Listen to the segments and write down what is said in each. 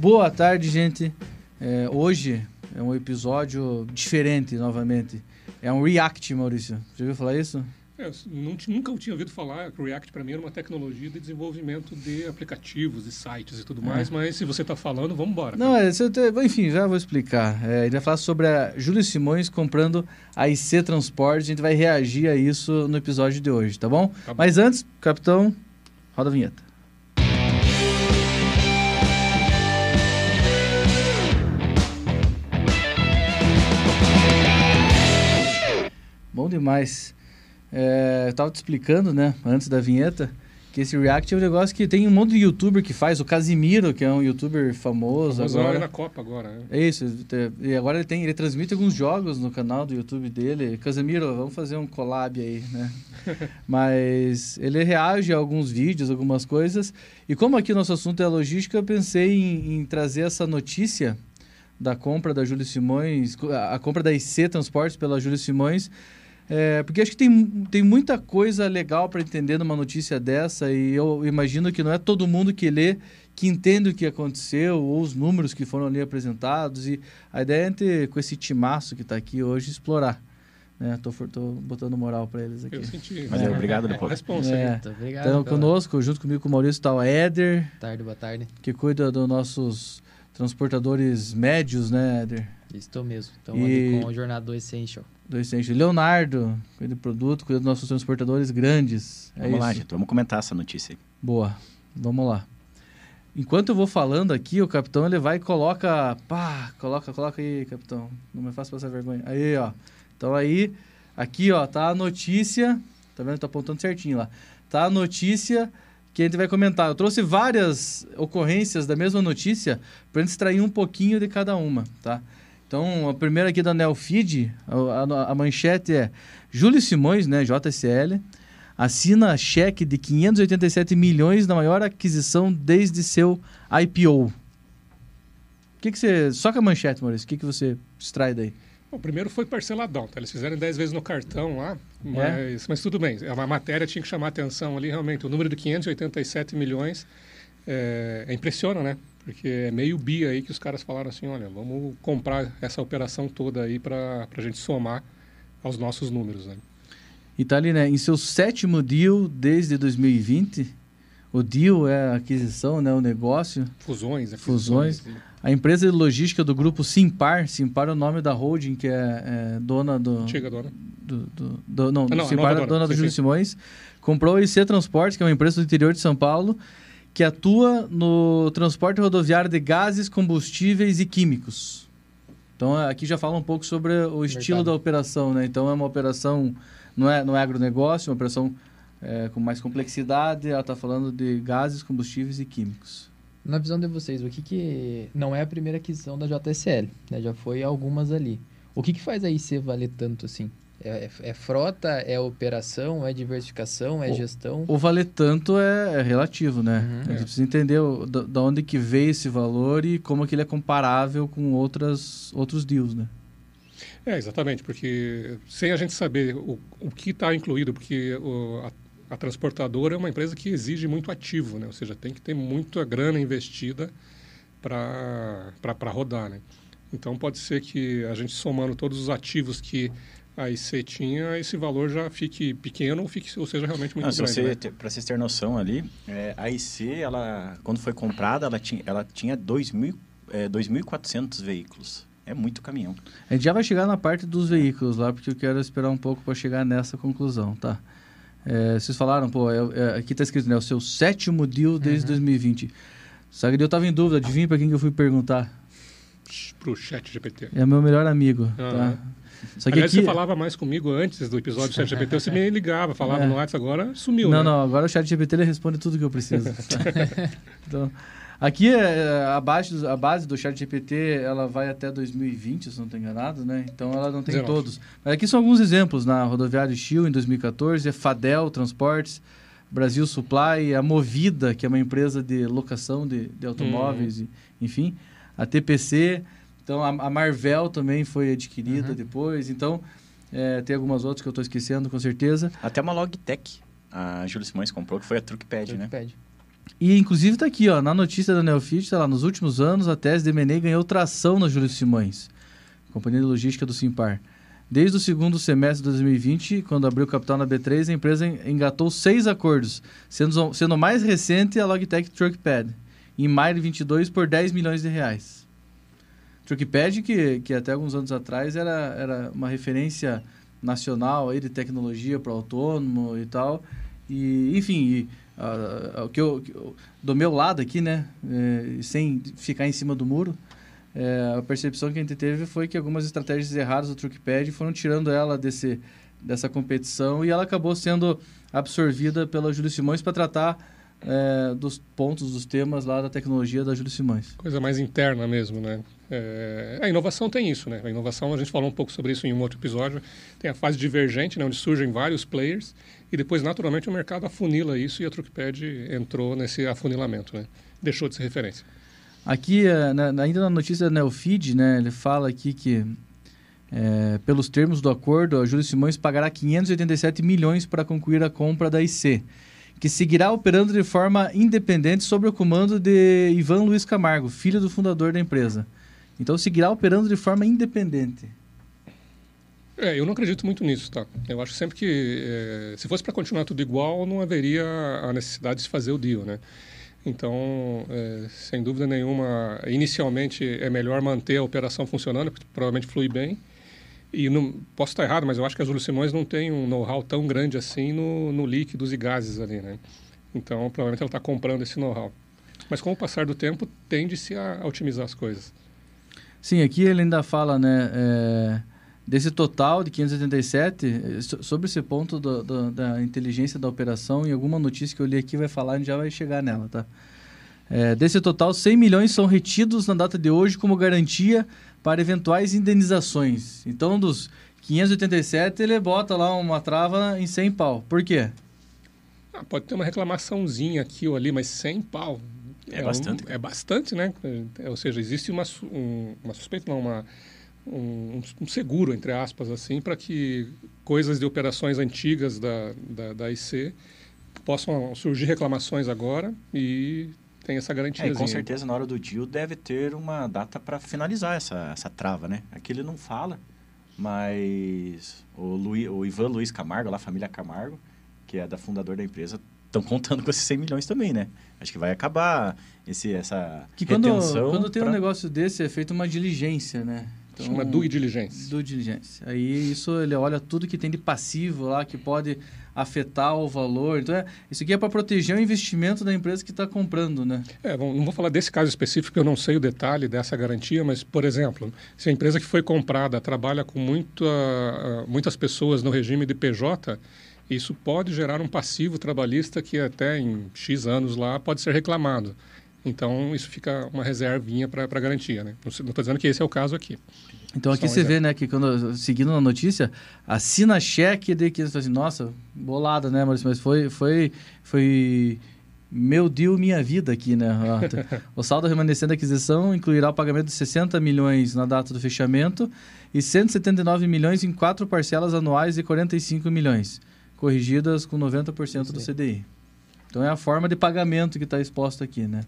Boa tarde, gente. É, hoje é um episódio diferente, novamente. É um React, Maurício. Já ouviu falar isso? É, não, nunca eu tinha ouvido falar que o React para mim era uma tecnologia de desenvolvimento de aplicativos e sites e tudo mais, é. mas se você está falando, vamos embora. Não, é, enfim, já vou explicar. É, gente vai falar sobre a Júlio Simões comprando a IC Transporte. A gente vai reagir a isso no episódio de hoje, tá bom? Tá bom. Mas antes, capitão, roda a vinheta. Demais. É, eu tava te explicando, né, antes da vinheta, que esse React é um negócio que tem um monte de youtuber que faz. O Casimiro, que é um youtuber famoso. Famoso agora na Copa agora, né? É isso. E agora ele tem, ele transmite alguns jogos no canal do YouTube dele. Casimiro, vamos fazer um collab aí, né? Mas ele reage a alguns vídeos, algumas coisas. E como aqui nosso assunto é logística, eu pensei em, em trazer essa notícia da compra da Júlio Simões, a compra da IC Transportes pela Júlio Simões é, porque acho que tem, tem muita coisa legal para entender numa notícia dessa e eu imagino que não é todo mundo que lê que entende o que aconteceu ou os números que foram ali apresentados e a ideia é ter, com esse timaço que está aqui hoje, explorar. Né? Tô, tô botando moral para eles aqui. Eu senti. Mas é, obrigado depois. Responsa é. Obrigado, então, conosco, junto comigo com o Maurício, está o Éder. Boa tarde, boa tarde. Que cuida dos nossos transportadores médios, né, Éder? Estou mesmo. Estamos e... com o Jornada do Essential do Essential. Leonardo, cuida do produto, cuida dos nossos transportadores grandes. É vamos isso. lá, gente, vamos comentar essa notícia. Boa, vamos lá. Enquanto eu vou falando aqui, o capitão ele vai e coloca. Pá, coloca, coloca aí, capitão. Não me faça passar vergonha. Aí, ó. Então aí, aqui, ó, tá a notícia. Tá vendo? Tá apontando certinho lá. Tá a notícia que a gente vai comentar. Eu trouxe várias ocorrências da mesma notícia para gente extrair um pouquinho de cada uma, tá? Então, a primeira aqui da Nelfeed, a, a, a, manchete é Júlio Simões, né, JSL, assina cheque de 587 milhões na maior aquisição desde seu IPO. O que, que você... Só com a manchete, Maurício, o que, que você extrai daí? O primeiro foi parceladão, tá? Eles fizeram 10 vezes no cartão lá, mas, é? mas tudo bem. A matéria tinha que chamar atenção ali, realmente. O número de 587 milhões é, é impressiona, né? Porque é meio bi aí que os caras falaram assim, olha, vamos comprar essa operação toda aí para a gente somar aos nossos números, né? E tá ali, né? Em seu sétimo deal desde 2020, o deal é a aquisição, né? O negócio. Fusões, fusões. fusões a empresa de logística do grupo Simpar, Simpar é o nome da holding que é, é dona do... Antiga dona. Do, do, do não, ah, não, Simpar é dona, do Júlio Simões. Comprou o IC Transportes, que é uma empresa do interior de São Paulo, que atua no transporte rodoviário de gases, combustíveis e químicos. Então aqui já fala um pouco sobre o estilo Mercado. da operação, né? Então é uma operação não é não é agronegócio, é uma operação é, com mais complexidade. Ela está falando de gases, combustíveis e químicos. Na visão de vocês, o que que não é a primeira aquisição da JSL, né? Já foi algumas ali. O que que faz a IC valer tanto assim? É, é, é, frota, é operação, é diversificação, é o, gestão? O valer tanto é, é relativo, né? Uhum. A gente precisa entender da onde que veio esse valor e como que ele é comparável com outras, outros deals, né? É, exatamente, porque sem a gente saber o, o que está incluído, porque o, a, a, transportadora é uma empresa que exige muito ativo, né? Ou seja, tem que ter muita grana investida para rodar, né? Então, pode ser que a gente somando todos os ativos que aí você tinha esse valor já fique pequeno ou, fique, ou seja realmente muito Não, grande. Você, né? Para vocês terem noção ali, é, a IC, ela, quando foi comprada, ela tinha, ela tinha 2.400 é, veículos. É muito caminhão. A gente já vai chegar na parte dos veículos lá, porque eu quero esperar um pouco para chegar nessa conclusão, tá? É, vocês falaram, pô, é, é, aqui está escrito, né? O seu sétimo deal desde uhum. 2020. Só que eu estava em dúvida, adivinha para quem que eu fui perguntar? Pro chat GPT. É meu melhor amigo, uhum. tá? Só que Aliás, aqui... você falava mais comigo antes do episódio do chat GPT, você me ligava, falava é. no WhatsApp, agora sumiu, Não, né? não, agora o chat GPT ele responde tudo que eu preciso. então, aqui é, a, base, a base do chat GPT, ela vai até 2020, se não estou enganado, né? Então ela não tem 19. todos. Mas aqui são alguns exemplos, na rodoviária Chiu em 2014, a Fadel Transportes, Brasil Supply, a Movida, que é uma empresa de locação de, de automóveis, hum. enfim, a TPC... Então, a, a Marvel também foi adquirida uhum. depois. Então, é, tem algumas outras que eu estou esquecendo, com certeza. Até uma Logitech, a Júlia Simões comprou, que foi a Truckpad, né? E inclusive está aqui, ó, na notícia da Neofit, tá lá, nos últimos anos a tese de M&A ganhou tração na Júlio Simões, companhia de logística do Simpar. Desde o segundo semestre de 2020, quando abriu capital na B3, a empresa engatou seis acordos, sendo, sendo o mais recente a Logitech Truckpad, em maio de 22 por 10 milhões de reais. Truckpad, que, que até alguns anos atrás era, era uma referência nacional aí de tecnologia para autônomo e tal. E, enfim, e, uh, que eu, do meu lado aqui, né, é, sem ficar em cima do muro, é, a percepção que a gente teve foi que algumas estratégias erradas do Truckpad foram tirando ela desse, dessa competição e ela acabou sendo absorvida pela Júlio Simões para tratar é, dos pontos, dos temas lá da tecnologia da Júlio Simões. Coisa mais interna mesmo, né? É, a inovação tem isso, né? A inovação, a gente falou um pouco sobre isso em um outro episódio, tem a fase divergente, né, onde surgem vários players e depois, naturalmente, o mercado afunila isso e a Truckpad entrou nesse afunilamento, né? Deixou de ser referência. Aqui, é, na, ainda na notícia da Neofeed, né, ele fala aqui que, é, pelos termos do acordo, a Júlio Simões pagará 587 milhões para concluir a compra da IC que seguirá operando de forma independente sob o comando de Ivan Luiz Camargo, filho do fundador da empresa. Então seguirá operando de forma independente. É, eu não acredito muito nisso, tá? Eu acho sempre que é, se fosse para continuar tudo igual, não haveria a necessidade de fazer o deal, né? Então, é, sem dúvida nenhuma, inicialmente é melhor manter a operação funcionando, porque provavelmente flui bem. E não, posso estar errado, mas eu acho que a Júlio Simões não tem um know-how tão grande assim no, no líquidos e gases ali, né? Então, provavelmente ela está comprando esse know-how. Mas com o passar do tempo, tende-se a, a, otimizar as coisas. Sim, aqui ele ainda fala, né, é, desse total de 587, sobre esse ponto do, do, da inteligência da operação, em alguma notícia que eu li aqui vai falar, a gente já vai chegar nela, tá? É, desse total, 100 milhões são retidos na data de hoje como garantia para eventuais indenizações. Então, dos 587, ele bota lá uma trava em 100 pau. Por quê? Ah, pode ter uma reclamaçãozinha aqui ou ali, mas 100 pau. É, é bastante. Um, é bastante, né? É, ou seja, existe uma, um, uma suspeita, não, uma, um, um, seguro, entre aspas, assim, para que coisas de operações antigas da, da, da IC possam surgir reclamações agora e tem essa garantia. É, com certeza, na hora do deal, deve ter uma data para finalizar essa, essa trava, né? Aqui ele não fala, mas o, Luiz, o Ivan Luiz Camargo, lá, a família Camargo, que é da fundador da empresa, estão contando com esses 100 milhões também, né? Acho que vai acabar esse, essa que quando, quando tem pra... um negócio desse, é feito uma diligência, né? Então, Chama due diligence. Due diligence. Aí isso ele olha tudo que tem de passivo lá, que pode afetar o valor. Então, é, isso aqui é para proteger o investimento da empresa que está comprando, né? É, não vou falar desse caso específico, eu não sei o detalhe dessa garantia, mas, por exemplo, se a empresa que foi comprada trabalha com muita, muitas pessoas no regime de PJ, isso pode gerar um passivo trabalhista que até em X anos lá pode ser reclamado. Então, isso fica uma reservinha para garantia, né? Não estou dizendo que esse é o caso aqui. Então aqui você vê, né, que quando, seguindo na notícia, assina cheque de que assim, nossa, bolada, né, Maurício, mas foi, foi, foi meu deal, minha vida aqui, né? o saldo remanescente da aquisição incluirá o pagamento de 60 milhões na data do fechamento e 179 milhões em quatro parcelas anuais de 45 milhões, corrigidas com 90% do CDI. Então é a forma de pagamento que está exposta aqui, né?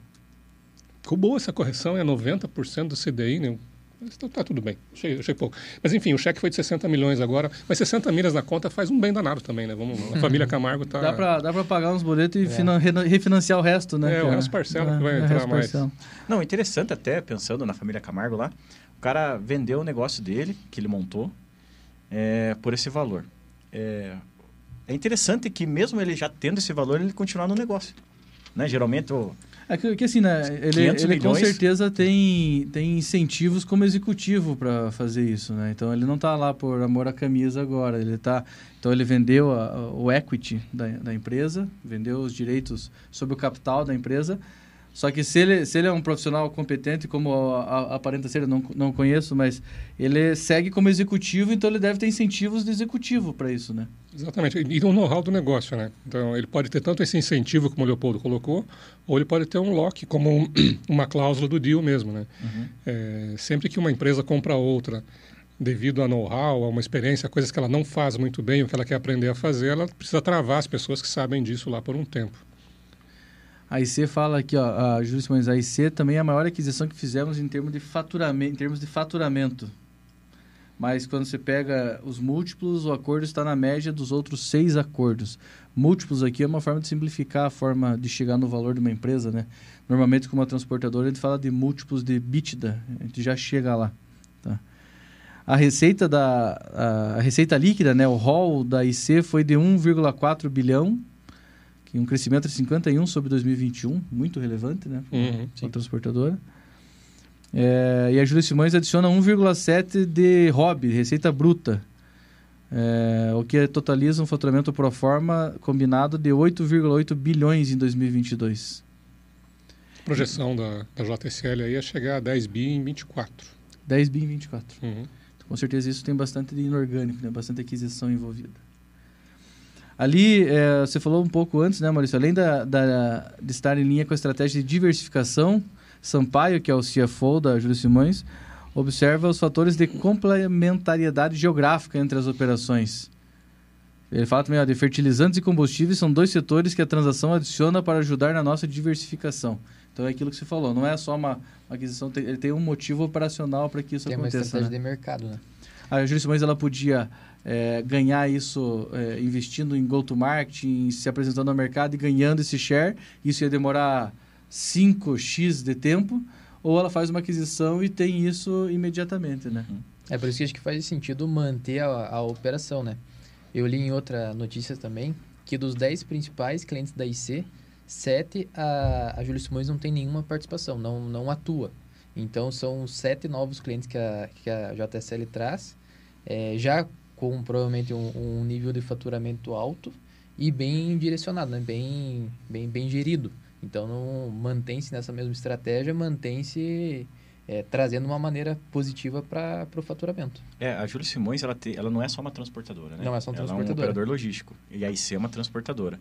Ficou boa essa correção, é 90% do CDI, né? Está tá tudo bem, achei, achei pouco. Mas enfim, o cheque foi de 60 milhões agora, mas 60 milhas na conta faz um bem danado também, né? Vamos, a família Camargo está... Dá para dá pagar uns boletos e é. refinanciar o resto, né? É, o resto parcela é, que vai é, entrar mais. Parcela. Não, interessante até, pensando na família Camargo lá, o cara vendeu o negócio dele, que ele montou, é, por esse valor. É, é interessante que mesmo ele já tendo esse valor, ele continuar no negócio. Né? Geralmente o é que, que assim, né? Ele, ele com certeza tem, tem incentivos como executivo para fazer isso, né? Então ele não está lá por amor à camisa agora. Ele tá. Então ele vendeu a, a, o equity da, da empresa, vendeu os direitos sobre o capital da empresa só que se ele, se ele é um profissional competente, como aparenta ser, eu não, não conheço, mas ele segue como executivo, então ele deve ter incentivos de executivo para isso, né? Exatamente. E um know-how do negócio, né? Então, ele pode ter tanto esse incentivo, como o Leopoldo colocou, ou ele pode ter um lock, como um, uma cláusula do deal mesmo, né? Uhum. É, sempre que uma empresa compra outra, devido a know-how, a uma experiência, coisas que ela não faz muito bem, o que ela quer aprender a fazer, ela precisa travar as pessoas que sabem disso lá por um tempo. A IC fala aqui, ó, a Júlio Simões, a IC também é a maior aquisição que fizemos em termos de faturamento, em termos de faturamento. Mas quando você pega os múltiplos, o acordo está na média dos outros seis acordos. Múltiplos aqui é uma forma de simplificar a forma de chegar no valor de uma empresa, né? Normalmente, como uma transportadora, a gente fala de múltiplos de EBITDA. A gente já chega lá. Tá? A receita da a, receita líquida, né, o ROL da IC foi de 1,4 bilhão, que um crescimento de 51 sobre 2021, muito relevante, né, Uhum, para a transportadora. É, e a Júlia Simões adiciona 1,7 de ROB, receita bruta, é, o que totaliza um faturamento pro forma combinado de 8,8 bilhões em 2022. A projeção da, da JSL aí é chegar a 10 bi em 24. 10 bi em 24. Uhum. Com certeza isso tem bastante de inorgânico, né? bastante aquisição envolvida. Ali, é, você falou um pouco antes, né, Maurício? Além da, da, de estar em linha com a estratégia de diversificação, Sampaio, que é o CFO da Júlio Simões, observa os fatores de complementariedade geográfica entre as operações. Ele fala também ó, de fertilizantes e combustíveis são dois setores que a transação adiciona para ajudar na nossa diversificação. Então é aquilo que você falou, não é só uma, uma aquisição, tem, ele tem um motivo operacional para que isso Tem uma aconteça. estratégia né? de mercado, né? A Júlia Simões ela podia é, ganhar isso é, investindo em go-to-market, em se apresentando ao mercado e ganhando esse share. Isso ia demorar 5x de tempo. Ou ela faz uma aquisição e tem isso imediatamente, né? É por isso que acho que faz sentido manter a, a operação, né? Eu li em outra notícia também que dos 10 principais clientes da IC, 7 a, a Júlio Simões não tem nenhuma participação, não, não atua. Então são sete novos clientes que a, que a JSL traz, é, já com provavelmente um, um nível de faturamento alto e bem direcionado, né? bem, bem, bem gerido. Então mantém-se nessa mesma estratégia, mantém-se é, trazendo uma maneira positiva para o faturamento. É, a Júlia Simões, ela, te, ela não é só uma transportadora, né? Não é só uma ela transportadora. é um operador logístico. E a IC é uma transportadora.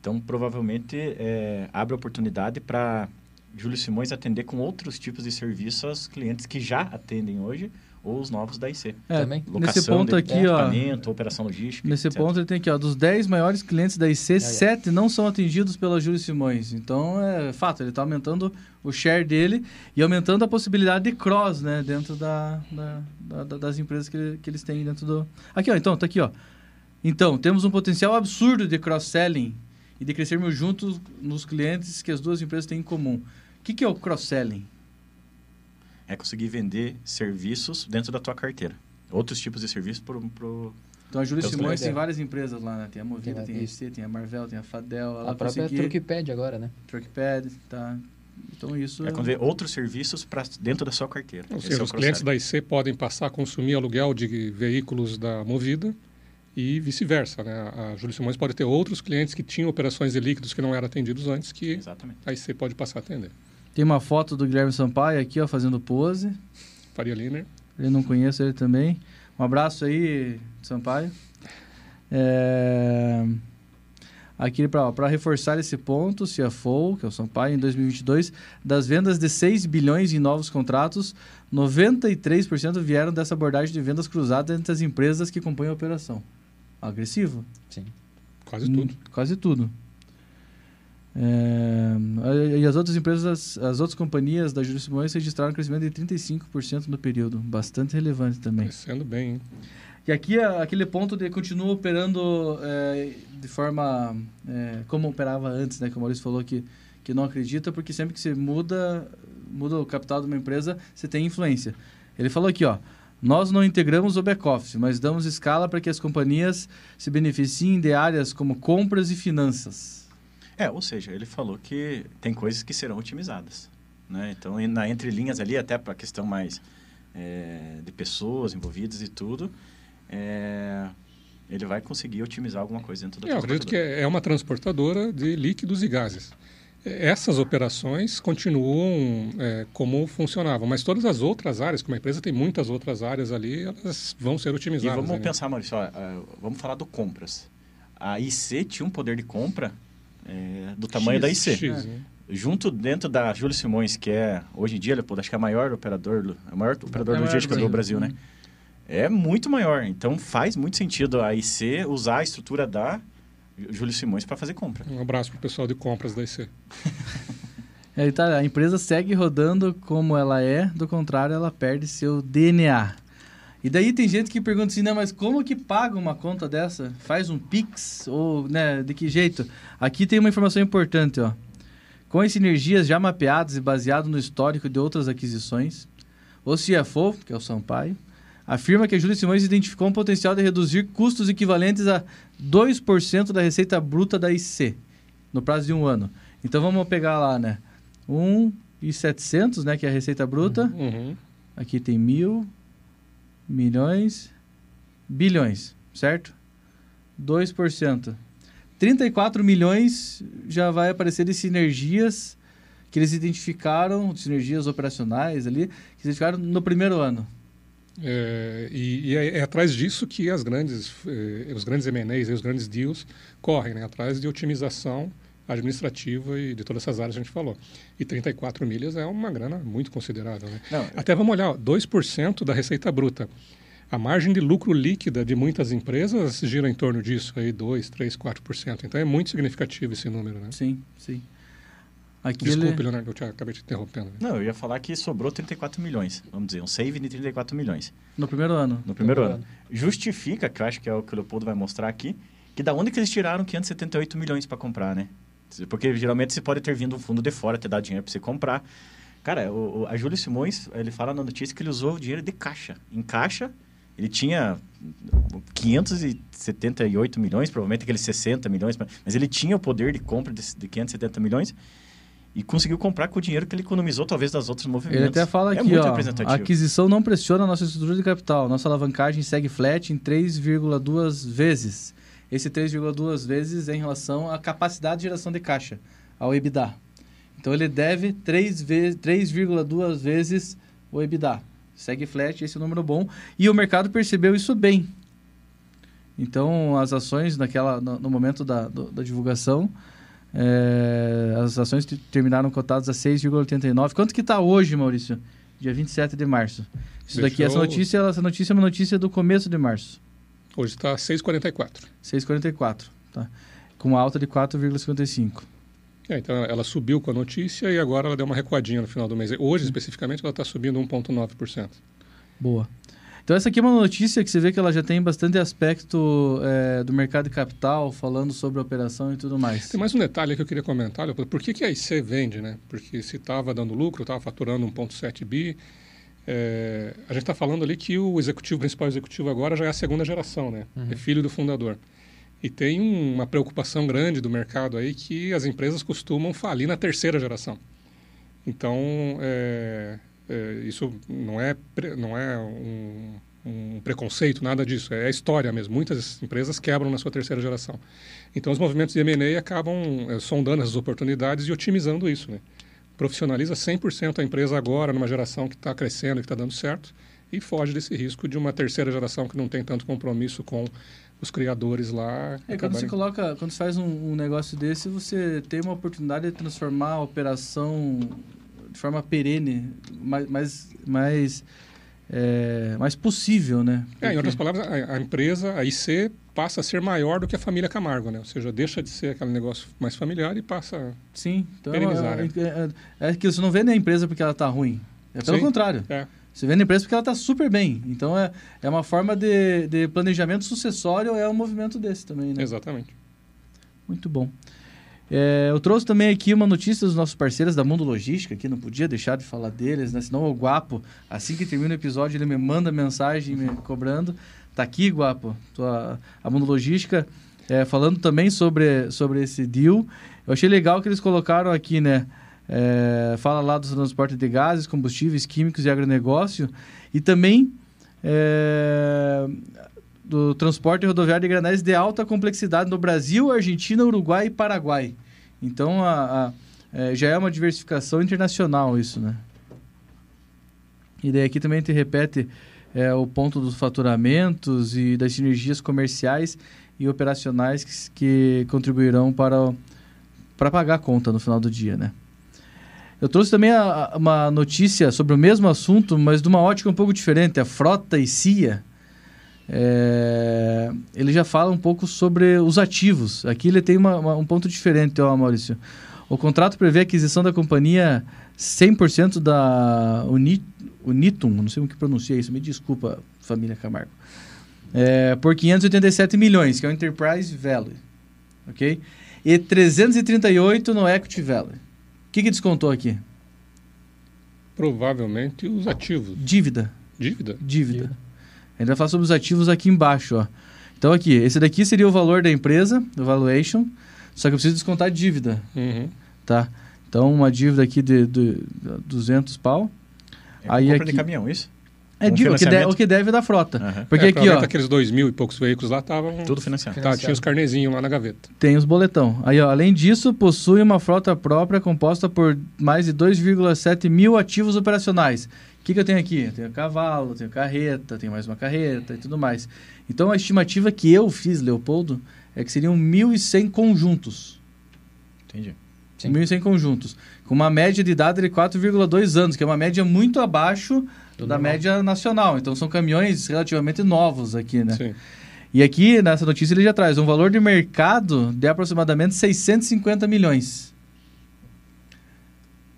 Então, provavelmente, é, abre oportunidade para Júlio Simões atender com outros tipos de serviços aos clientes que já atendem hoje ou os novos da IC. É, Também. nesse ponto de aqui, ó, equipamento, operação logística, nesse etc. ponto ele tem aqui, ó, dos 10 maiores clientes da IC, é. 7 não são atendidos pela Júlio Simões. Então, é fato, ele está aumentando o share dele e aumentando a possibilidade de cross, né, dentro da, da- da- da- das empresas que, ele- que eles têm dentro do... Aqui, ó, então, tá aqui, ó. Então, temos um potencial absurdo de cross-selling e de crescermos juntos nos clientes que as duas empresas têm em comum. O que, que é o cross-selling? É conseguir vender serviços dentro da tua carteira. Outros tipos de serviços pro, pro... Então, a Júlio Simões tem várias empresas lá, né? Tem a Movida, Tem tem a. IC, tem a Marvel, tem a Fadel. Ela a própria conseguir- Truckpad agora, né? Truckpad, tá? Então isso... É quando vê outros serviços pra, dentro da sua carteira. Ou seja, é o os clientes da IC podem passar a consumir aluguel de veículos da Movida e vice-versa. Né? A Júlio Simões pode ter outros clientes que tinham operações de líquidos que não eram atendidos antes que Exatamente. a IC pode passar a atender. Tem uma foto do Guilherme Sampaio aqui, ó, fazendo pose. Faria Liner. Eu não conheço ele também. Um abraço aí, Sampaio. É... Aqui para reforçar esse ponto, CFO, que é o Sampaio, em 2022, das vendas de 6 bilhões em novos contratos, 93% vieram dessa abordagem de vendas cruzadas entre as empresas que compõem a operação. Agressivo? Sim. Quase Hum, tudo. Quase tudo. É, e as outras empresas, as, as outras companhias da Júlio Simões registraram um crescimento de 35% no período. Bastante relevante também. Crescendo bem. hein? E aqui aquele ponto de continua operando é, de forma é, como operava antes, né? Que o Maurício falou que, que não acredita, porque sempre que você muda, muda o capital de uma empresa, você tem influência. Ele falou aqui, ó. Nós não integramos o back-office, mas damos escala para que as companhias se beneficiem de áreas como compras e finanças. É, ou seja, ele falou que tem coisas que serão otimizadas. Né? Então, e na entre linhas ali, até para a questão mais é, de pessoas envolvidas e tudo, é, ele vai conseguir otimizar alguma coisa dentro da Eu acredito que é é uma transportadora de líquidos e gases. É, Essas operações continuam é, como funcionavam, mas todas as outras áreas, como a empresa tem muitas outras áreas ali, elas vão ser E otimizadas. vamos né? pensar, Maurício, ó, ah, vamos falar do compras. A IC tinha um poder de compra é, do tamanho da IC. X, né? Junto dentro da Júlio Simões, que é, hoje em dia, Leopoldo, acho que é a maior operador, a maior operador É a maior logístico do do Brasil. Brasil, né? É muito maior. Então, faz muito sentido a IC usar a estrutura da, Júlio Simões para fazer compra. Um abraço para o pessoal de compras da IC. É, tá, a empresa segue rodando como ela é, do contrário, ela perde seu DNA. E daí tem gente que pergunta assim, né, mas como que paga uma conta dessa? Faz um Pix? Ou, né, de que jeito? Aqui tem uma informação importante, ó. Com as sinergias já mapeadas e baseado no histórico de outras aquisições, o CFO, que é o Sampaio, afirma que a Júlia Simões identificou um potencial de reduzir custos equivalentes a 2% da receita bruta da IC, no prazo de um ano. Então vamos pegar lá, né? 1,700, né, que é a receita bruta. Uhum. Aqui tem mil, milhões, bilhões, certo? 2%. 34 milhões já vai aparecer de sinergias que eles identificaram, sinergias operacionais ali, que eles identificaram no primeiro ano. É, e, e é, é, atrás disso que as grandes, eh, os grandes M&As os grandes deals correm, né? atrás de otimização administrativa e de todas essas áreas que a gente falou. E 34 milhas é uma grana muito considerável. Né? Não, Até vamos olhar, ó, 2% da receita bruta. A margem de lucro líquida de muitas empresas gira em torno disso, aí 2, 3, 4%. Então é muito significativo esse número. Né? Sim, sim. Aqui Desculpe, ele... Leonardo, eu te, acabei te interrompendo. né? Não, eu ia falar que sobrou 34 milhões, vamos dizer, um save de 34 milhões No primeiro ano. no primeiro primeiro ano. Justifica, que eu acho que é o que o Leopoldo vai mostrar aqui, que da onde que eles tiraram 578 milhões para comprar, né? Porque geralmente você pode ter vindo um fundo de fora, ter dado dinheiro para você comprar. Cara, o, o- a Júlia Simões, ele fala na notícia que ele usou o dinheiro de caixa. Em caixa, ele tinha 578 milhões, provavelmente aqueles 60 milhões, mas ele tinha o poder de compra de, de 570 milhões e conseguiu comprar com o dinheiro que ele economizou, talvez, das outros movimentos. Ele até fala é aqui, ó, a aquisição não pressiona a nossa estrutura de capital. Nossa alavancagem segue flat em 3,2 vezes. Esse 3,2 vezes é em relação à capacidade de geração de caixa, ao EBITDA. Então ele deve 3 ve 3,2 vezes o EBITDA. Segue flat, esse é um número bom. E o mercado percebeu isso bem. Então as ações naquela, no, no momento da, do- da divulgação, é, as ações te- terminaram cotadas a 6,89. Quanto que está hoje, Maurício? Dia 27 de março. Isso Deixa daqui, essa notícia, essa notícia é uma notícia do começo de março. Hoje está 6,44. 6,44, tá? Com uma alta de 4,55. É, então ela subiu com a notícia e agora ela deu uma recuadinha no final do mês. Hoje, especificamente, ela está subindo 1,9%. Boa. Então essa aqui é uma notícia que você vê que ela já tem bastante aspecto é, do mercado de capital, falando sobre a operação e tudo mais. Tem mais um detalhe que eu queria comentar, Leopoldo. Por que, que a IC vende, né? Porque se estava dando lucro, estava faturando 1,7 bi, é, a gente está falando ali que o executivo, o principal executivo agora já é a segunda geração, né? É filho do fundador. E tem um- uma preocupação grande do mercado aí que as empresas costumam falir na terceira geração. Então, é, é, isso não é, não é um, um preconceito, nada disso. É a história mesmo. Muitas empresas quebram na sua terceira geração. Então, os movimentos de M&A acabam é, sondando essas oportunidades e otimizando isso. Né? Profissionaliza 100% a empresa agora, numa geração que está crescendo e que está dando certo, e foge desse risco de uma terceira geração que não tem tanto compromisso com os criadores lá. É, quando você coloca, quando você faz um, um negócio desse, você tem uma oportunidade de transformar a operação de forma perene, mais, mais, mais, é, mais possível, né? É, em Porque- outras palavras, a, a empresa, a IC, passa a ser maior do que a família Camargo, né? Ou seja, deixa de ser aquele negócio mais familiar e passa... Sim, então é, Perenizar, é, né? é, é que você não vende a empresa porque ela está ruim. É pelo Sim. contrário. É, Você vende a empresa porque ela está super bem. Então é, é uma forma de, de planejamento sucessório, é um movimento desse também, né? exatamente. Muito bom. É, eu trouxe também aqui uma notícia dos nossos parceiros da Mundo Logística, que não podia deixar de falar deles, né? Senão o Guapo, assim que termina o episódio, ele me manda mensagem me cobrando. Tá aqui, Guapo, tua, a Mundo Logística, é, falando também sobre, sobre esse deal. Eu achei legal que eles colocaram aqui, né? É, fala lá do transporte de gases, combustíveis, químicos e agronegócio. E também é, do transporte rodoviário de granéis de alta complexidade no Brasil, Argentina, Uruguai e Paraguai. Então, a, a- é, já é uma diversificação internacional isso, né? E daí aqui também te repete é, o ponto dos faturamentos e das sinergias comerciais e operacionais que, que contribuirão para, para pagar a conta no final do dia, né? Eu trouxe também a- uma notícia sobre o mesmo assunto, mas de uma ótica um pouco diferente. A Frota e CIA é, ele já fala um pouco sobre os ativos. Aqui ele tem uma, uma, um ponto diferente, ó, Maurício. O contrato prevê a aquisição da companhia 100% da Uni, Unitum, não sei como que pronuncia isso, me desculpa, família Camargo, é, por 587 milhões, que é o Enterprise Value, ok? E 338 no Equity Value. O que, que descontou aqui? Provavelmente os ativos. Dívida. Dívida? Dívida. A gente vai falar sobre os ativos aqui embaixo, ó. Então aqui, esse daqui seria o valor da empresa, o valuation, só que eu preciso descontar a dívida, Uhum. tá? Então uma dívida aqui de, de 200 pau. É Aí compra aqui- de caminhão, isso? É Um dívida, o, que o que deve da frota. Aham. Porque É, aqui, ó, aqueles dois mil e poucos veículos lá estavam... Tudo financiado. Tá, tinha os carnezinhos lá na gaveta. tem os boletão. Aí, ó, além disso, possui uma frota própria composta por mais de 2,7 mil ativos operacionais. O que, que eu tenho aqui? Eu tenho cavalo, tenho carreta, tenho mais uma carreta e tudo mais. Então, a estimativa que eu fiz, Leopoldo, é que seriam 1.100 conjuntos. Entendi. Sim. 1.100 conjuntos. Com uma média de idade de 4,2 anos, que é uma média muito abaixo da média nacional. Então, são caminhões relativamente novos aqui, né? Sim. E aqui, nessa notícia, ele já traz um valor de mercado de aproximadamente 650 milhões.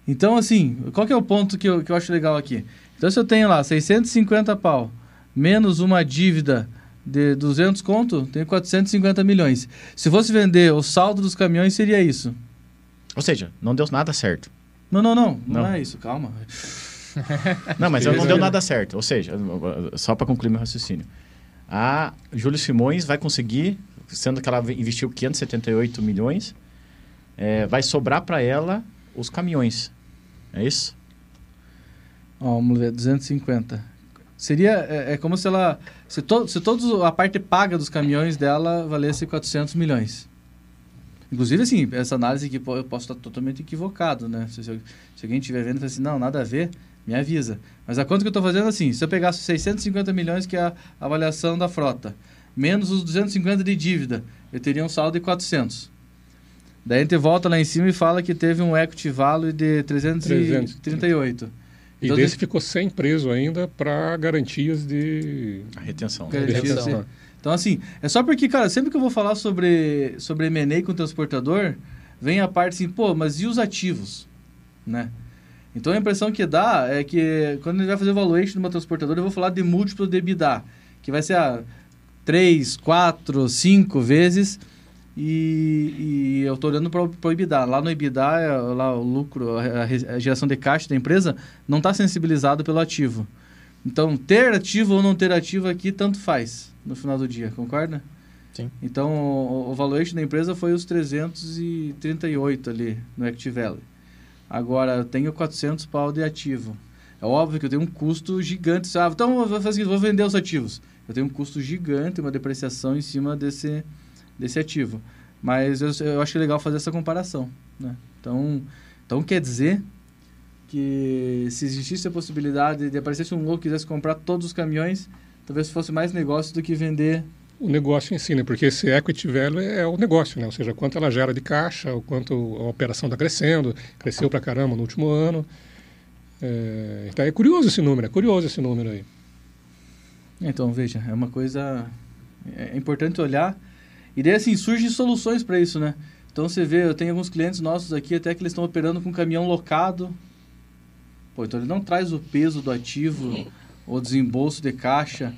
Então, assim, qual que é o ponto que eu, que eu acho legal aqui? Então, se eu tenho lá 650 pau, menos uma dívida de 200 conto, tenho 450 milhões. Se fosse vender o saldo dos caminhões, seria isso. Ou seja, não deu nada certo. Não, não, não. Não, Não. é isso. Calma. Não, mas não deu nada certo. Ou seja, só para concluir meu raciocínio. A Júlio Simões vai conseguir, sendo que ela investiu 578 milhões, é, vai sobrar para ela os caminhões. É isso? Ó, vamos ver, 250. Seria, é, é como se ela, se, to, se todos a parte paga dos caminhões dela valesse 400 milhões. Inclusive, assim, essa análise aqui eu posso estar totalmente equivocado, né? Se, se, se alguém estiver vendo e falar assim, não, nada a ver, me avisa. Mas a conta que eu estou fazendo é assim, se eu pegasse 650 milhões, que é a avaliação da frota, menos os 250 de dívida, eu teria um saldo de 400. Daí a gente volta lá em cima e fala que teve um equity value de 338. E Então, desse ficou sem preso ainda para garantias de... A retenção. De retenção, sim. né? Então, assim, é só porque, cara, sempre que eu vou falar sobre, sobre M&A com transportador, vem a parte assim, pô, mas e os ativos? Né? Então, a impressão que dá é que quando ele vai fazer o valuation de uma transportadora, eu vou falar de múltiplo de EBITDA, que vai ser a 3, 4, 5 vezes, e, e eu estou olhando para o EBITDA. Lá no EBITDA, é, lá o lucro, a, a geração de caixa da empresa não está sensibilizado pelo ativo. Então, ter ativo ou não ter ativo aqui, tanto faz no final do dia, concorda? Sim. Então, o, o valuation da empresa foi os 338 ali no Equity Valley. Agora, eu tenho 400 pau de ativo. É óbvio que eu tenho um custo gigante. Ah, então, vou fazer vou vender os ativos. Eu tenho um custo gigante, uma depreciação em cima desse, desse ativo. Mas eu, eu acho legal fazer essa comparação. Né? Então, então, quer dizer que se existisse a possibilidade de aparecesse um louco que quisesse comprar todos os caminhões, talvez fosse mais negócio do que vender O negócio em si, né? Porque esse equity value é o negócio, né? Ou seja, quanto ela gera de caixa, o quanto a operação está crescendo, cresceu pra caramba no último ano. É, então é curioso esse número, é curioso esse número aí. Então, veja, é uma coisa. É importante olhar. E daí, assim, surgem soluções para isso, né? Então, você vê, eu tenho alguns clientes nossos aqui até que eles estão operando com caminhão locado. Pô, então ele não traz o peso do ativo ou desembolso de caixa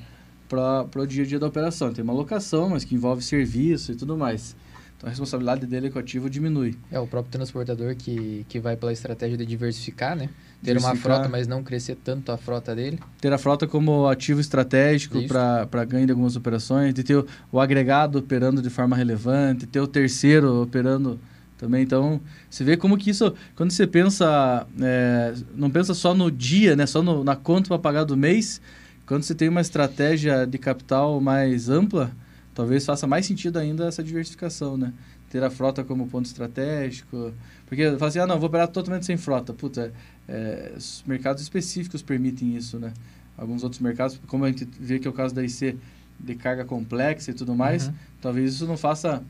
para o dia a dia da operação. Tem uma locação, mas que envolve serviço e tudo mais. Então, a responsabilidade dele com o ativo diminui. É o próprio transportador que, que vai pela estratégia de diversificar, né? Ter uma Diversificar. frota, mas não crescer tanto a frota dele. ter a frota como ativo estratégico para ganho de algumas operações, de ter o, o agregado operando de forma relevante, ter o terceiro operando também. Então, você vê como que isso, quando você pensa, é, não pensa só no dia, né, só no, na conta para pagar do mês, quando você tem uma estratégia de capital mais ampla, talvez faça mais sentido ainda essa diversificação, né? Ter a frota como ponto estratégico. Porque fala assim, ah, não, vou operar totalmente sem frota. Puta, é, os mercados específicos permitem isso, né? Alguns outros mercados, como a gente vê que é o caso da IC de carga complexa e tudo mais, Uhum. talvez isso não faça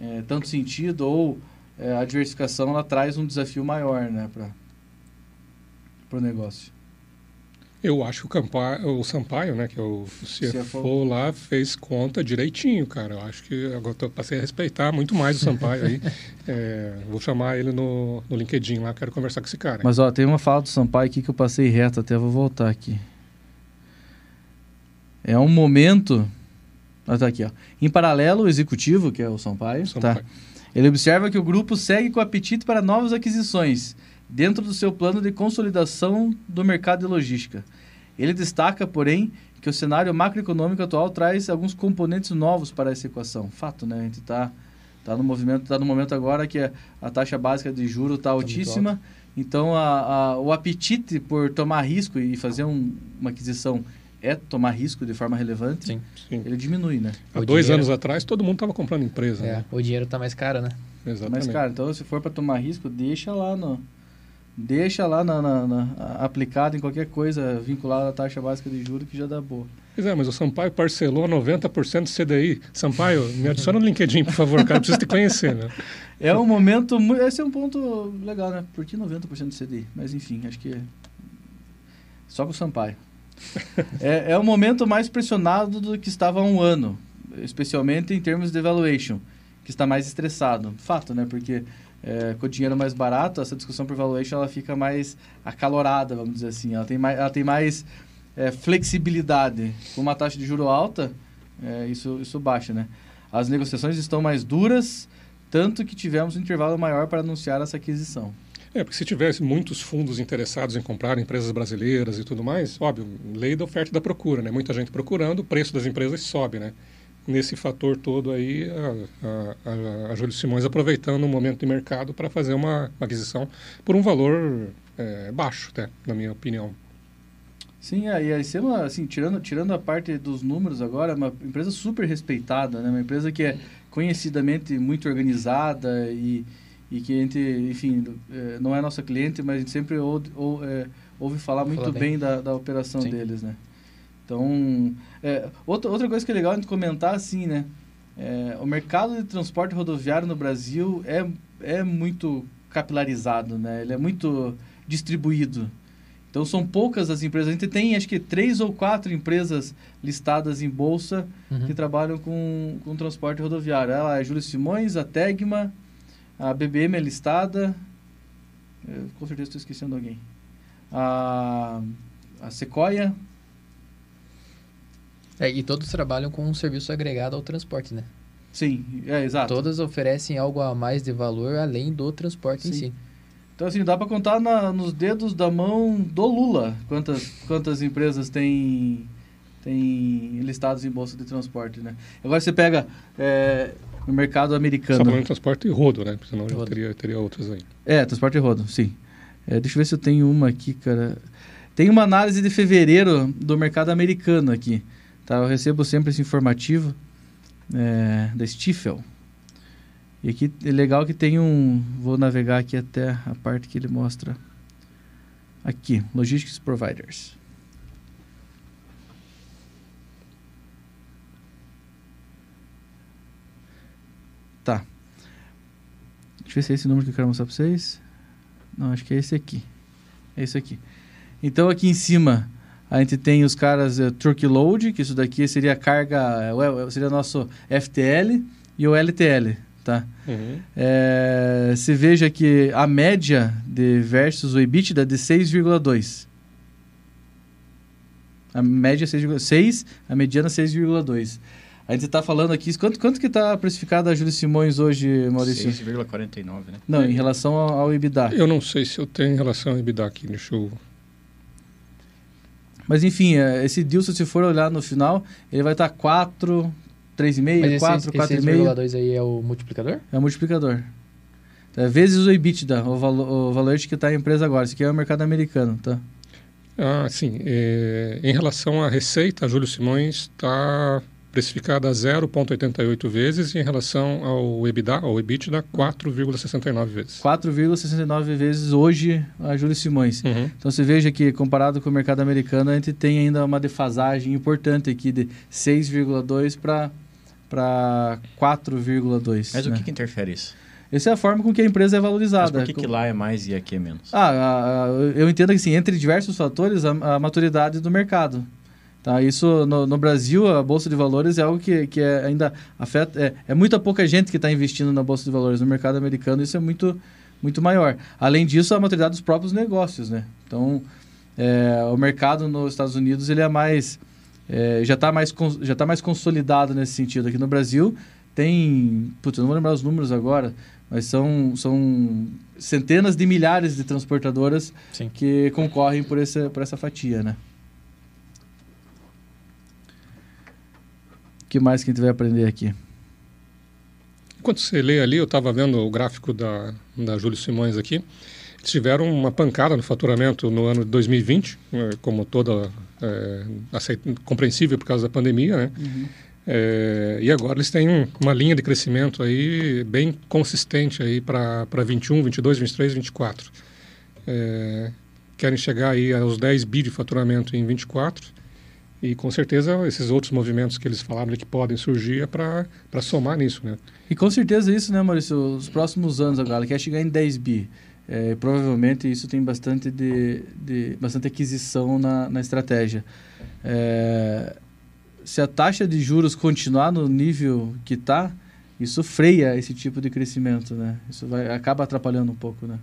é, tanto sentido ou é, a diversificação ela traz um desafio maior, né, para o negócio. Eu acho que o, Campa, o Sampaio, né, que é o CFO, CFO, lá, fez conta direitinho, cara. Eu acho que agora eu passei a respeitar muito mais o Sampaio aí. É, vou chamar ele no, no LinkedIn lá, quero conversar com esse cara. Mas, ó, tem uma fala do Sampaio aqui que eu passei reto, até vou voltar aqui. É um momento... Ah, tá aqui, ó. Em paralelo, o executivo, que é o Sampaio? Sampaio. tá? Ele observa que o grupo segue com apetite para novas aquisições dentro do seu plano de consolidação do mercado de logística. Ele destaca, porém, que o cenário macroeconômico atual traz alguns componentes novos para essa equação. Fato, né? A gente está tá no movimento, tá no momento agora que a, a taxa básica de juro está tá altíssima. Então, a, a, o apetite por tomar risco e fazer um, uma aquisição é tomar risco de forma relevante, sim, sim. ele diminui, né? Há o dois dinheiro... anos atrás, todo mundo estava comprando empresa. É, né? O dinheiro está mais caro, né? Exatamente. Tá mais caro. Então, se for para tomar risco, deixa lá no deixa lá na, na, na, aplicado em qualquer coisa vinculada à taxa básica de juros que já dá boa. Pois é, mas o Sampaio parcelou 90% do CDI. Sampaio, me adiciona no LinkedIn, por favor, cara, preciso te conhecer, né? É um momento, esse é um ponto legal, né? Por que 90% do CDI? Mas enfim, acho que só com o Sampaio. é, é o momento mais pressionado do que estava há um ano, especialmente em termos de valuation, que está mais estressado. Fato, né? Porque é, com o dinheiro mais barato, essa discussão por valuation ela fica mais acalorada, vamos dizer assim. Ela tem mais, ela tem mais é, flexibilidade. Com uma taxa de juro alta, é, isso, isso baixa, né? As negociações estão mais duras, tanto que tivemos um intervalo maior para anunciar essa aquisição. É, porque se tivesse muitos fundos interessados em comprar empresas brasileiras e tudo mais, óbvio, lei da oferta e da procura, né? Muita gente procurando, o preço das empresas sobe, né? Nesse fator todo aí, a, a, a Júlio Simões aproveitando o momento de mercado para fazer uma, aquisição por um valor é, baixo, até, na minha opinião. Sim, aí a Icema, assim, tirando, tirando a parte dos números agora, é uma empresa super respeitada, né? Uma empresa que é conhecidamente muito organizada e, e que a gente, enfim, é, não é nossa cliente, mas a gente sempre ouve, ou, é, ouve falar muito bem, bem da, da operação Sim. deles, né? Então, é, outra, outra coisa que é legal a gente comentar, assim, né? É, o mercado de transporte rodoviário no Brasil é, é muito capilarizado, né? Ele é muito distribuído. Então, são poucas as empresas. A gente tem, acho que, três ou quatro empresas listadas em bolsa uhum. que trabalham com, com transporte rodoviário. Ela é Júlio Simões, a Tegma, a BBM é listada. Eu, com certeza estou esquecendo alguém. A, a Sequoia é, e todos trabalham com um serviço agregado ao transporte, né? Sim, é exato. Todas oferecem algo a mais de valor além do transporte Sim. em si. Então, assim, dá para contar na, nos dedos da mão do Lula quantas, quantas empresas tem, tem listados em bolsa de transporte, né? Agora você pega é, o mercado americano... Só falando transporte e rodo, né? Senão rodo. teria, teria outras aí. É, transporte e rodo, sim. É, deixa eu ver se eu tenho uma aqui, cara. Tem uma análise de fevereiro do mercado americano aqui. Tá? Eu recebo sempre esse informativo é, da Stifel. E aqui é legal que tem um. Vou navegar aqui até a parte que ele mostra. Aqui, Logistics Providers. Tá. Deixa eu ver se é esse número que eu quero mostrar para vocês. Não, acho que é esse aqui. É esse aqui. Então aqui em cima a gente tem os caras uh, truck load, que isso daqui seria carga, uh, seria nosso FTL e o LTL, tá? Uhum. É, se veja que a média de versus o EBITDA é de 6,2. A média é 6,6, a mediana 6,2. A gente está falando aqui, quanto, quanto que está precificada a Júlio Simões hoje, Maurício? 6,49, né? Não, em relação ao, ao EBITDA. Eu não sei se eu tenho em relação ao EBITDA aqui, deixa eu mas enfim, é, esse deal, se você for olhar no final, ele vai estar 4, 3,5, 4, 4,5. Esse aí é o multiplicador? É o multiplicador. É, vezes o EBITDA, o, valo, o valor que está a empresa agora. Isso aqui é o mercado americano, tá? Ah, sim. É, em relação à receita, Júlio Simões está precificada a 0,88 vezes e em relação ao EBITDA, ao EBITDA, 4,69 vezes. 4,69 vezes hoje a Júlio Simões. Uhum. Então você veja que comparado com o mercado americano, a gente tem ainda uma defasagem importante aqui de 6,2 para para 4,2. Mas né? o que, que interfere isso? Essa é a forma com que a empresa é Mas valorizada. por que, que lá é mais e aqui é menos? Ah, a- a- eu entendo que, assim, entre diversos fatores, a, a maturidade do mercado. Tá? Isso, no, no Brasil, a Bolsa de Valores é algo que, que é, ainda afeta... É, é muita pouca gente que está investindo na Bolsa de Valores. No mercado americano, isso é muito, muito maior. Além disso, a maturidade dos próprios negócios, né? Então, é, o mercado nos Estados Unidos, ele é mais... é, já está mais, já tá mais consolidado nesse sentido. Aqui no Brasil, tem... Putz, eu não vou lembrar os números agora, mas são, são centenas de milhares de transportadoras Sim. que concorrem por essa, por essa fatia, né? Que mais que a gente vai aprender aqui? Enquanto você lê ali, eu estava vendo o gráfico da, da Júlio Simões aqui. Eles tiveram uma pancada no faturamento no ano de 2020, eh, como toda eh, aceit- compreensível por causa da pandemia, né? Eh, e agora eles têm um- uma linha de crescimento aí bem consistente aí para 21, 22, 23, 24. Eh, querem chegar aí aos 10 bi de faturamento em 24 e com certeza esses outros movimentos que eles falaram ali que podem surgir é para somar nisso, né? E com certeza isso, né, Maurício? Os próximos anos agora, quer chegar em 10 bi. É, provavelmente isso tem bastante, de, de- bastante aquisição na, na estratégia. É, se a taxa de juros continuar no nível que está, isso freia esse tipo de crescimento, né? Isso vai, acaba atrapalhando um pouco, né?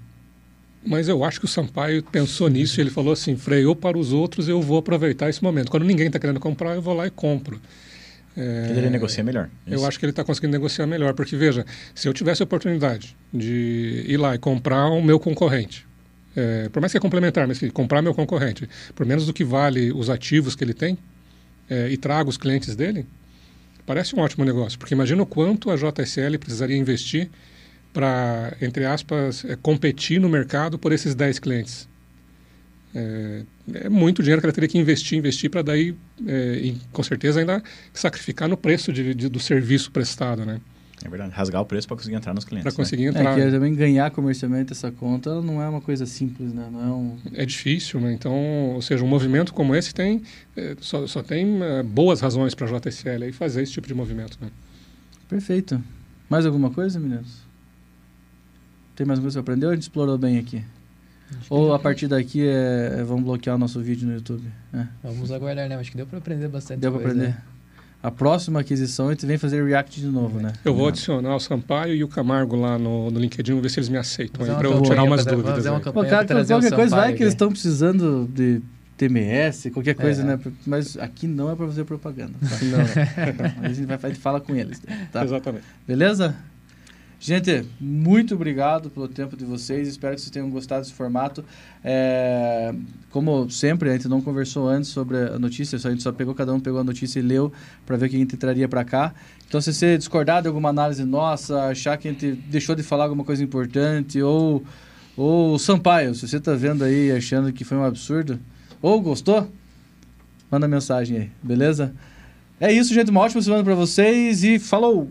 Mas eu acho que o Sampaio pensou nisso e ele falou assim: freou para os outros, eu vou aproveitar esse momento. Quando ninguém está querendo comprar, eu vou lá e compro. É, Ele negocia melhor. Eu Isso. acho que ele está conseguindo negociar melhor, porque veja, se eu tivesse a oportunidade de ir lá e comprar o meu concorrente, é, por mais que é complementar, mas comprar meu concorrente, por menos do que vale os ativos que ele tem, é, e trago os clientes dele, parece um ótimo negócio, porque imagina o quanto a JSL precisaria investir para, entre aspas, é, competir no mercado por esses 10 clientes. É, é muito dinheiro que ela teria que investir, investir para daí, é, e, com certeza, ainda sacrificar no preço de, de- do serviço prestado, né? É verdade. Rasgar o preço para conseguir entrar nos clientes. Para né? conseguir É entrar. que também ganhar comercialmente essa conta não é uma coisa simples, né? Não é um... É difícil, né? Então, ou seja, um movimento como esse tem é, só, só tem é, boas razões para a JSL aí fazer esse tipo de movimento, né? Perfeito. Mais alguma coisa, meninos? Tem mais coisa que você aprendeu ou a gente explorou bem aqui? Ou a partir daqui é, é- vamos bloquear o nosso vídeo no YouTube? É, Vamos aguardar, né? Acho que deu pra aprender bastante deu pra coisa, aprender? né? A próxima aquisição a gente vem fazer react de novo, né? Eu vou adicionar o Sampaio e o Camargo lá no, no LinkedIn, vou ver se eles me aceitam para eu tirar umas pra- dúvidas. uma. Pô, cara, qualquer coisa vai que eles estão precisando de TMS, qualquer coisa, É. né? Mas aqui não é pra fazer propaganda. tá? a gente vai, vai fala com eles, tá? Exatamente. Beleza? Gente, muito obrigado pelo tempo de vocês. Espero que vocês tenham gostado desse formato. É, como sempre, a gente não conversou antes sobre a notícia, só, a gente só pegou, cada um pegou a notícia e leu para ver o que a gente traria para cá. Então, se você discordar de alguma análise nossa, achar que a gente deixou de falar alguma coisa importante, ou, ou Sampaio, se você está vendo aí achando que foi um absurdo, ou gostou, manda mensagem aí, beleza? É isso, gente. Uma ótima semana para vocês e falou!